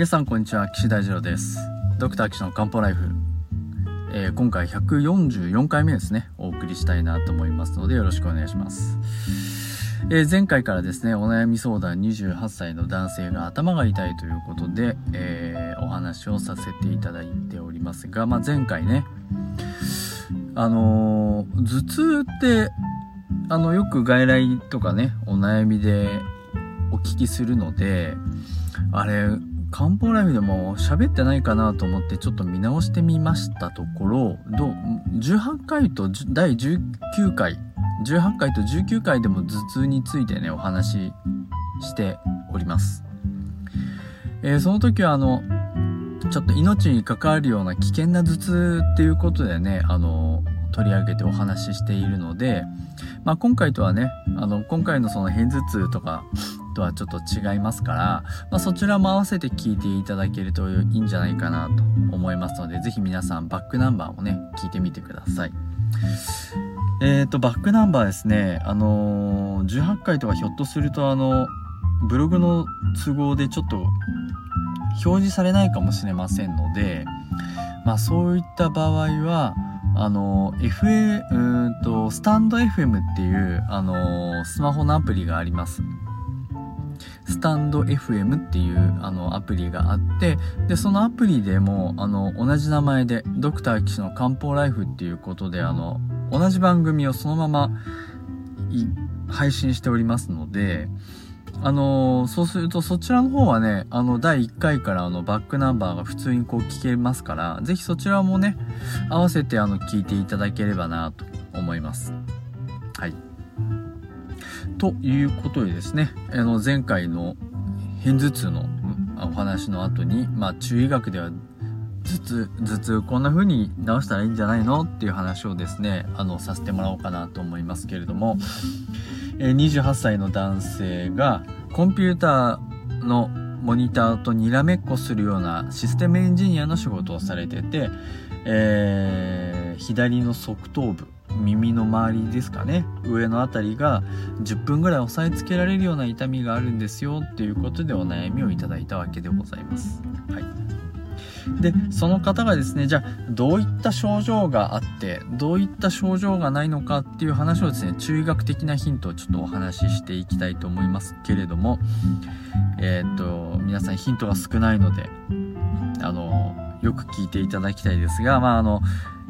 皆さんこんにちは岸大二郎です。ドクター岸の漢方ライフ、えー、今回144回目ですね。お送りしたいなと思いますのでよろしくお願いします、えー、前回からですねお悩み相談28歳の男性が頭が痛いということで、えー、お話をさせていただいておりますが、まあ、前回ねあの頭痛ってあのよく外来とかねお悩みでお聞きするのであれ漢方ライフでも喋ってないかなと思ってちょっと見直してみましたところどう18回と第19回18回と19回でも頭痛についてねお話ししております、えー、その時はあのちょっと命に関わるような危険な頭痛っていうことでねあの取り上げてお話ししているので、まあ、今回とはねあの今回のその片頭痛とかとはちょっと違いますから、まあ、そちらも合わせて聞いていただけるといいんじゃないかなと思いますので、ぜひ皆さんバックナンバーをね、聞いてみてください。えっ、ー、と、バックナンバーですね、あのー、18回とかひょっとするとあの、ブログの都合でちょっと表示されないかもしれませんので、まあそういった場合は、あの、FA、うんと、スタンド FM っていう、あの、スマホのアプリがあります。スタンド FM っていうあのアプリがあってでそのアプリでもあの同じ名前でドクター岸の漢方ライフっていうことであの同じ番組をそのまま配信しておりますのであのそうするとそちらの方はねあの第1回からあのバックナンバーが普通にこう聞けますから是非そちらもね合わせてあの聞いていただければなと思います。はい。ということでですね、あの前回の片頭痛のお話の後に、まあ中医学では頭痛、頭痛こんな風に治したらいいんじゃないの？っていう話をですね、あの、させてもらおうかなと思いますけれども、28歳の男性がコンピューターのモニターとにらめっこするようなシステムエンジニアの仕事をされてて、えー、左の側頭部、耳の周りですかね上の辺りが10分ぐらい押さえつけられるような痛みがあるんですよっていうことでお悩みをいただいたわけでございます。はいでその方がですねじゃあどういった症状があってどういった症状がないのかっていう話をですね中医学的なヒントをちょっとお話ししていきたいと思いますけれどもえー、っと皆さんヒントが少ないのであのよく聞いていただきたいですがまああの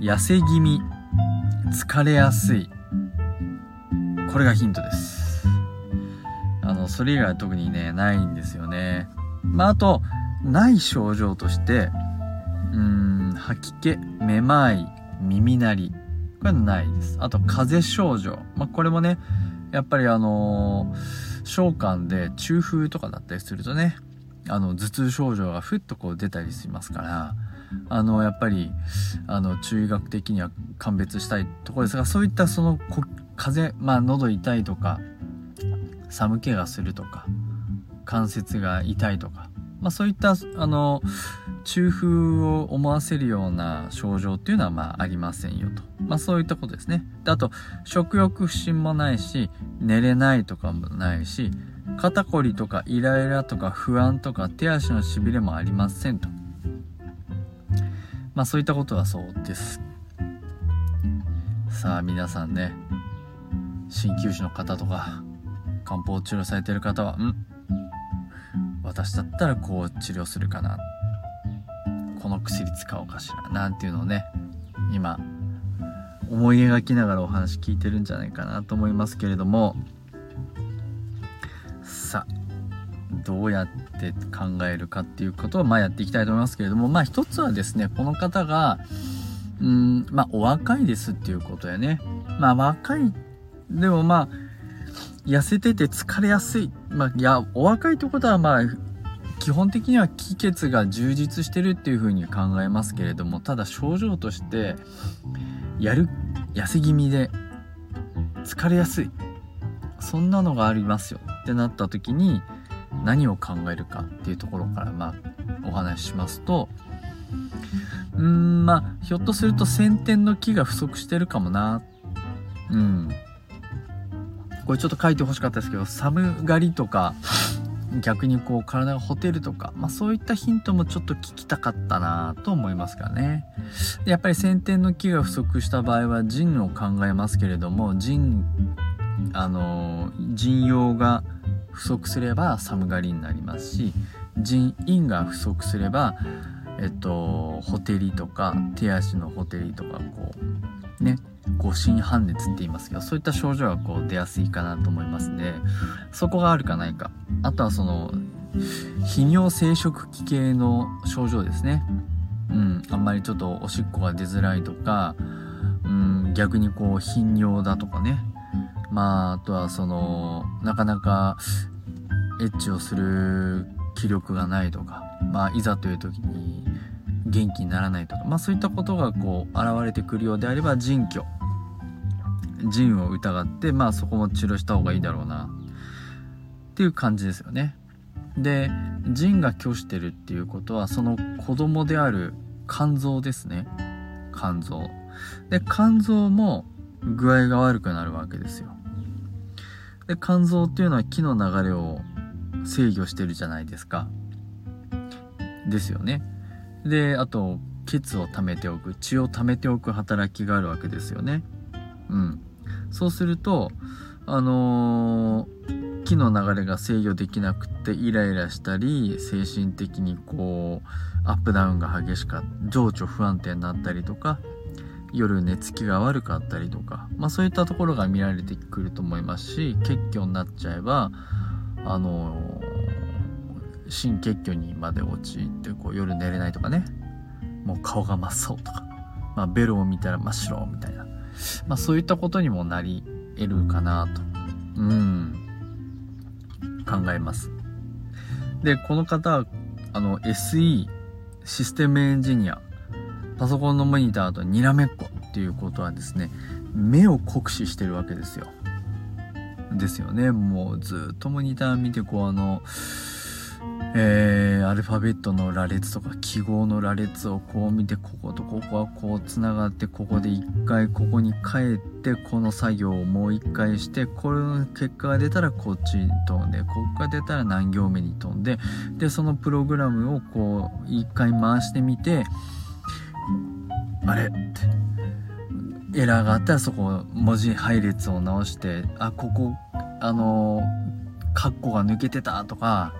痩せ気味疲れやすいこれがヒントです。あのそれ以外は特にねないんですよね。まああとない症状としてうん吐き気めまい耳鳴りこれはないです。あと風邪症状。まあこれもねやっぱりあのー、召喚で中風とかだったりするとねあの頭痛症状がふっとこう出たりしますからあのやっぱりあの中医学的には鑑別したいところですがそういったその風邪まあ喉痛いとか寒気がするとか関節が痛いとか、まあ、そういったあの中風を思わせるような症状っていうのはまあありませんよと、まあ、そういったことですね。であと食欲不振もないし寝れないとかもないし肩こりとかイライラとか不安とか手足のしびれもありませんと。まあそういったことはそうです。さあ皆さんね鍼灸師の方とか漢方治療されてる方はん私だったらこう治療するかな。この薬使おうかしら。なんていうのをね今思い描きながらお話聞いてるんじゃないかなと思いますけれども。さあどうやって考えるかっていうことをまあやっていきたいと思いますけれども。まあ一つはですねこの方がうんまあお若いですっていうことやね。まあ若いでもまあ痩せてて疲れやすい。まあいやお若いってことはまあ基本的には気血が充実してるっていうふうに考えますけれどもただ症状としてやる痩せ気味で疲れやすい。そんなのがありますよ。ってなった時に何を考えるかっていうところからまあお話ししますとうーんまあひょっとすると先天の木が不足してるかもな。うん。これちょっと書いてほしかったですけど寒がりとか逆にこう体がほてるとか、まあ、そういったヒントもちょっと聞きたかったなと思いますかね。でやっぱり先天の木が不足した場合は腎を考えますけれども腎あの腎陽が不足すれば寒がりになりますし腎陰が不足すればえっとほてりとか手足のほてりとかこうね。誤診半熱って言いますけどそういった症状がこう出やすいかなと思いますんでそこがあるかないか。あとはその泌尿生殖器系の症状ですね。うんあんまりちょっとおしっこが出づらいとかうん逆にこう頻尿だとかね。まああとはそのなかなかエッチをする気力がないとか。まあいざという時に元気にならないとか、まあ、そういったことがこう現れてくるようであれば腎虚腎を疑ってまあそこも治療した方がいいだろうなっていう感じですよね。で腎が虚してるっていうことはその子供である肝臓ですね。肝臓。で肝臓も具合が悪くなるわけですよ。で肝臓っていうのは気の流れを制御してるじゃないですか。ですよね。であと血を溜めておく血を溜めておく働きがあるわけですよね。うん。そうするとあのー、気の流れが制御できなくてイライラしたり精神的にこうアップダウンが激しかった情緒不安定になったりとか夜寝つきが悪かったりとか、まあ、そういったところが見られてくると思いますし血虚になっちゃえばあのー、心血虚にまで陥ってこう夜寝れないとかね。もう顔が真っ青とか、まあ、ベロを見たら真っ白みたいな、まあ、そういったことにもなり得るかなと。うん。考えます。でこの方あの SE システムエンジニア。パソコンのモニターとにらめっこっていうことはですね目を酷使してるわけですよ。ですよね。もうずっとモニター見てこうあのえー、アルファベットの羅列とか記号の羅列をこう見てこことここはこうつながってここで一回ここに帰ってこの作業をもう一回してこれの結果が出たらこっちに飛んでここが出たら何行目に飛んででそのプログラムをこう一回回してみてあれってエラーがあったらそこ文字配列を直してあここあのカッコが抜けてたとか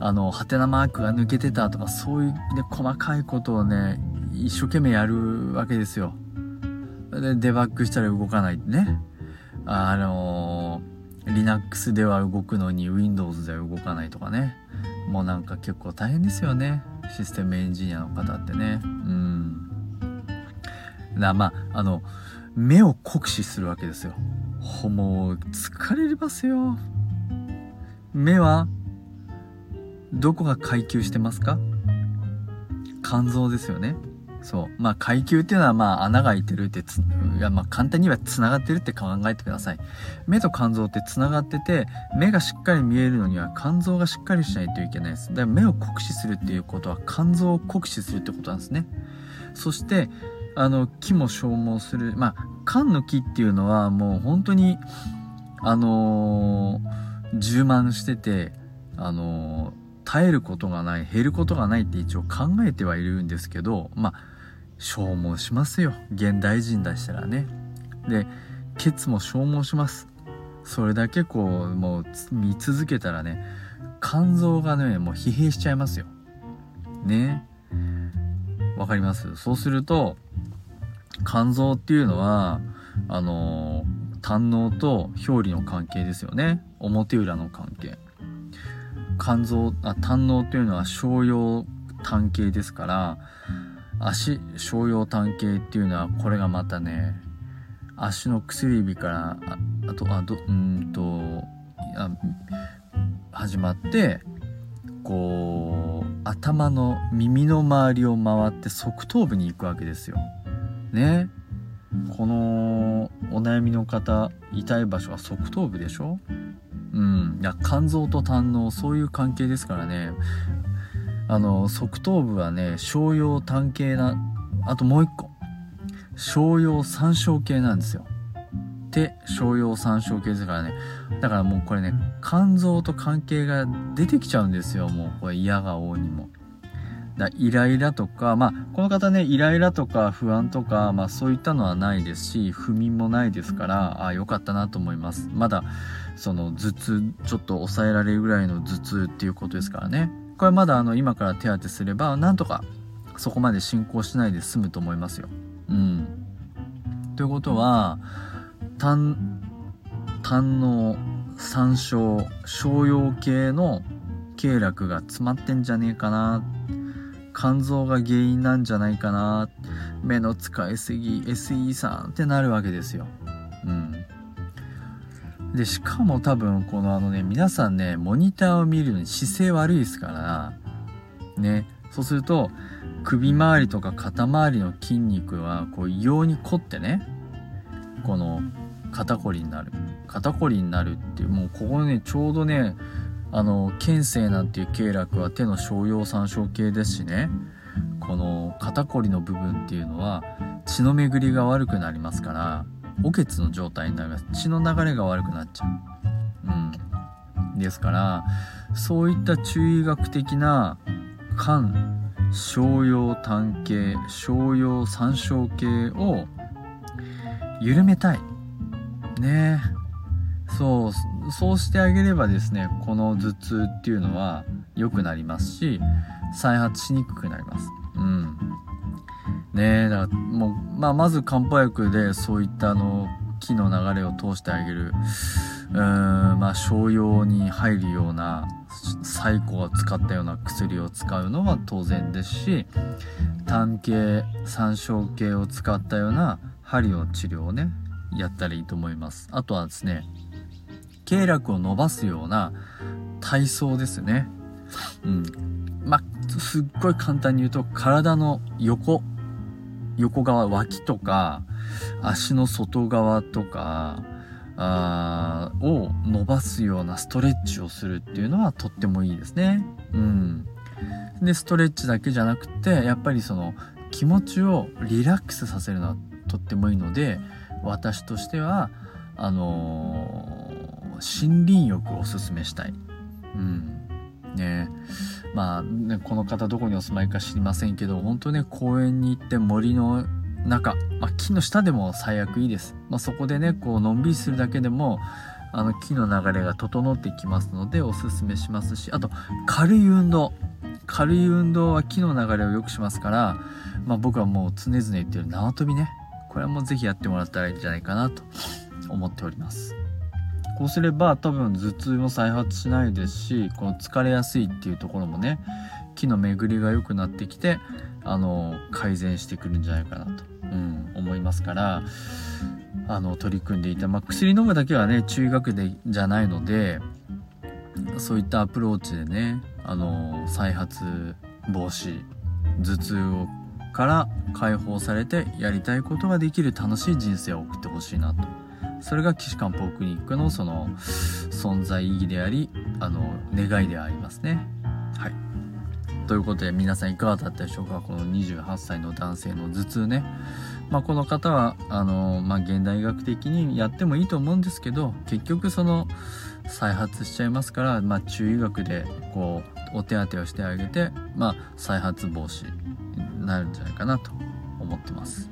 あのハテナマークが抜けてたとかそういう、ね、細かいことをね一生懸命やるわけですよ。でデバッグしたら動かないね。あの Linux では動くのに Windows では動かないとかね。もうなんか結構大変ですよね。システムエンジニアの方ってね。うん。だまああの目を酷使するわけですよ。もう疲れますよ。目はどこが階級してますか？肝臓ですよねそう。まあ、階級っていうのは、まあ、穴が開いてるってつ、いや、まあ、簡単には繋がってるって考えてください。目と肝臓って繋がってて、目がしっかり見えるのには肝臓がしっかりしないといけないです。だから目を酷使するっていうことは肝臓を酷使するってことなんですね。そして、あの、木も消耗する。まあ、肝の木っていうのはもう本当に、あのー、充満してて、あのー耐えることがない減ることがないって一応考えてはいるんですけどまあ消耗しますよ。現代人だしたらね。でケツも消耗します。それだけこうもう見続けたらね肝臓がねもう疲弊しちゃいますよ。ね。わかります？そうすると肝臓っていうのはあの胆のと表裏の関係ですよね。表裏の関係。肝臓あ胆のというのは小葉胆系ですから足小葉胆系っていうのはこれがまたね足の薬指からああとあどうんと始まってこう頭の耳の周りを回って側頭部に行くわけですよ。ねこのお悩みの方痛い場所は側頭部でしょ？うん、いや肝臓と胆のそういう関係ですからね。あの側頭部はね小葉胆系なあともう一個。小葉三小系なんですよ。手商用参照系ですからね。だからもうこれね肝臓と関係が出てきちゃうんですよ。もうこれ嫌が王にも。だイライラとかまあこの方ねイライラとか不安とか、まあ、そういったのはないですし不眠もないですからあ良かったなと思います。まだその頭痛ちょっと抑えられるぐらいの頭痛っていうことですからね。これまだあの今から手当てすればなんとかそこまで進行しないで済むと思いますよ。うん。ということは胆胆の山椒商用系の経絡が詰まってんじゃねえかな。肝臓が原因なんじゃないかな。目の使いすぎ SE さんってなるわけですよ。うん。でしかも多分このあのね皆さんねモニターを見るのに姿勢悪いですからね。そうすると首周りとか肩周りの筋肉はこう異様に凝ってねこの肩こりになる。肩こりになるっていうもうここねちょうどねあの肩性なんていう経絡は手の小葉参照系ですしねこの肩こりの部分っていうのは血の巡りが悪くなりますからおけつの状態になります。血の流れが悪くなっちゃう。うん。ですからそういった中医学的な肝小葉単系小葉参照系を緩めたい。ね。そうそうしてあげればですねこの頭痛っていうのは良くなりますし再発しにくくなります。うん。ね。だからもう、まあ、まず漢方薬でそういったあの気の流れを通してあげる。うーんまあ商用に入るような最古を使ったような薬を使うのは当然ですし単系三焦系を使ったような針の治療をねやったらいいと思います。あとはですね経絡を伸ばすような体操ですね。うん。まあすっごい簡単に言うと体の横横側脇とか足の外側とかを伸ばすようなストレッチをするっていうのはとってもいいですね。うん。で、ストレッチだけじゃなくて、やっぱりその気持ちをリラックスさせるのはとってもいいので、私としては、あのー、森林浴をおすすめしたい。うん。ねまあね、この方どこにお住まいか知りませんけど、本当ね、公園に行って森の中、まあ、木の下でも最悪いいです。まあ、そこでね、こう、のんびりするだけでも、あの、木の流れが整ってきますので、おすすめしますし、あと、軽い運動。軽い運動は木の流れを良くしますから、まあ、僕はもう常々言ってる縄跳びね。これはもうぜひやってもらったらいいんじゃないかなと思っております。こうすれば多分頭痛も再発しないですし、この疲れやすいっていうところもね、木の巡りが良くなってきて、あの、改善してくるんじゃないかなとうん、思いますからあの取り組んでいた、まあ、薬飲むだけはね中学でじゃないのでそういったアプローチでねあの再発防止頭痛をから解放されてやりたいことができる楽しい人生を送ってほしいなと。それが岸漢方クリニックのその存在意義でありあの願いでありますねはいということで皆さんいかがだったでしょうか？この28歳の男性の頭痛ね。まあ、この方はあの、まあ、現代医学的にやってもいいと思うんですけど結局その再発しちゃいますから、まあ、中医学でこうお手当てをしてあげて、まあ、再発防止になるんじゃないかなと思ってます。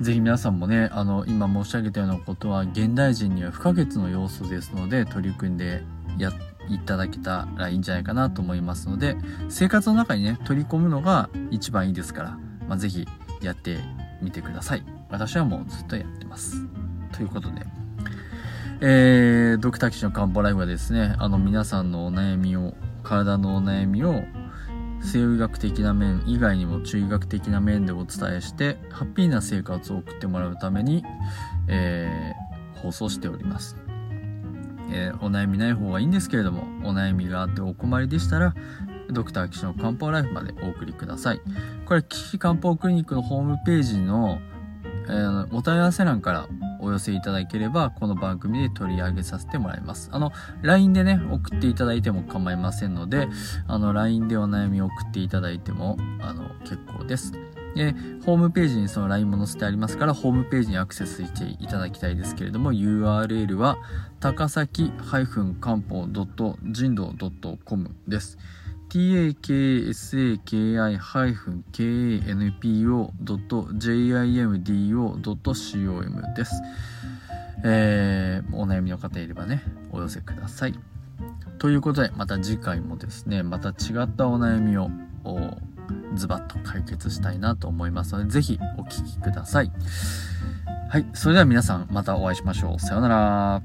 ぜひ皆さんもねあの今申し上げたようなことは現代人には不可欠の要素ですので取り組んでやっていただけたらいいんじゃないかなと思いますので、生活の中にね、取り込むのが一番いいですから、まあ、ぜひやってみてください。私はもうずっとやってます。ということで、えー、ドクター騎士の漢方ライフはですね、あの皆さんのお悩みを、体のお悩みを西洋医学的な面以外にも中医学的な面でお伝えしてハッピーな生活を送ってもらうために、えー、放送しております。えー、お悩みない方がいいんですけれども、お悩みがあってお困りでしたら、ドクター岸の漢方ライフまでお送りください。これ、岸漢方クリニックのホームページの、えー、お問い合わせ欄からお寄せいただければ、この番組で取り上げさせてもらいます。あの、LINE でね、送っていただいても構いませんので、あの、LINE でお悩みを送っていただいても、あの、結構です。で、ホームページにその LINE も載せてありますから、ホームページにアクセスしていただきたいですけれども、URL は、高崎漢方人道 .com です。takasaki-kanpo.jimdo.com です。えー、お悩みの方いればね、お寄せください。ということで、また次回もですね、また違ったお悩みを、ズバッと解決したいなと思いますので、ぜひお聴きください。はい。それでは皆さん、またお会いしましょう。さようなら。